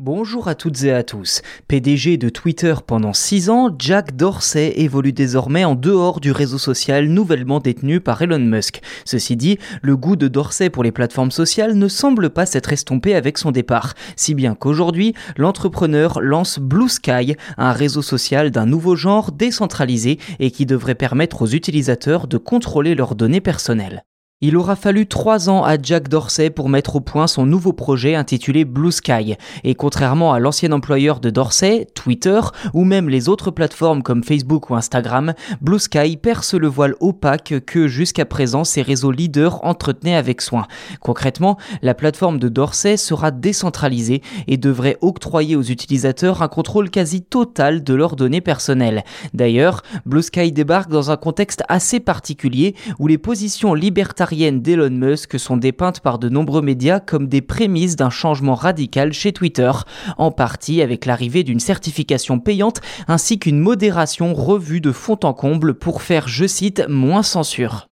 Bonjour à toutes et à tous. PDG de Twitter pendant 6 ans, Jack Dorsey évolue désormais en dehors du réseau social nouvellement détenu par Elon Musk. Ceci dit, le goût de Dorsey pour les plateformes sociales ne semble pas s'être estompé avec son départ, si bien qu'aujourd'hui, l'entrepreneur lance Blue Sky, un réseau social d'un nouveau genre décentralisé et qui devrait permettre aux utilisateurs de contrôler leurs données personnelles. Il aura fallu trois ans à Jack Dorsey pour mettre au point son nouveau projet intitulé Blue Sky. Et contrairement à l'ancien employeur de Dorsey, Twitter, ou même les autres plateformes comme Facebook ou Instagram, Blue Sky perce le voile opaque que jusqu'à présent ces réseaux leaders entretenaient avec soin. Concrètement, la plateforme de Dorsey sera décentralisée et devrait octroyer aux utilisateurs un contrôle quasi total de leurs données personnelles. D'ailleurs, Blue Sky débarque dans un contexte assez particulier où les positions libertariennes d'Elon Musk sont dépeintes par de nombreux médias comme des prémices d'un changement radical chez Twitter, en partie avec l'arrivée d'une certification payante ainsi qu'une modération revue de fond en comble pour faire, je cite, moins censure.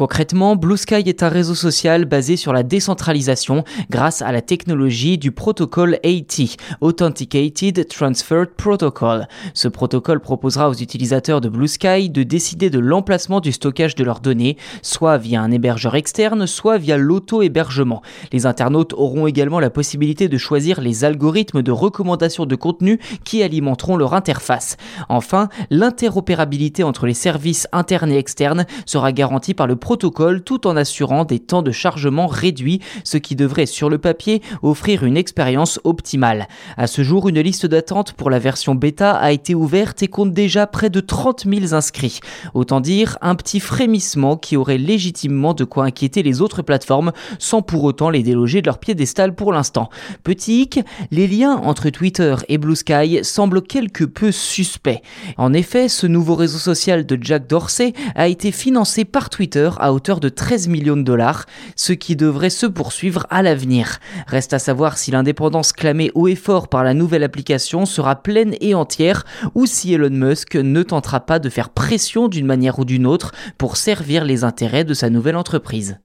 Concrètement, Blue Sky est un réseau social basé sur la décentralisation grâce à la technologie du protocole AT, Authenticated Transferred Protocol. Ce protocole proposera aux utilisateurs de Blue Sky de décider de l'emplacement du stockage de leurs données, soit via un hébergeur externe, soit via l'auto-hébergement. Les internautes auront également la possibilité de choisir les algorithmes de recommandation de contenu qui alimenteront leur interface. Enfin, l'interopérabilité entre les services internes et externes sera garantie par le protocole tout en assurant des temps de chargement réduits, ce qui devrait sur le papier offrir une expérience optimale. À ce jour, une liste d'attente pour la version bêta a été ouverte et compte déjà près de 30 000 inscrits. Autant dire un petit frémissement qui aurait légitimement de quoi inquiéter les autres plateformes sans pour autant les déloger de leur piédestal pour l'instant. Petit hic, les liens entre Twitter et Blue Sky semblent quelque peu suspects. En effet, ce nouveau réseau social de Jack Dorsey a été financé par À hauteur de 13 millions de dollars, ce qui devrait se poursuivre à l'avenir. Reste à savoir si l'indépendance clamée haut et fort par la nouvelle application sera pleine et entière ou si Elon Musk ne tentera pas de faire pression d'une manière ou d'une autre pour servir les intérêts de sa nouvelle entreprise.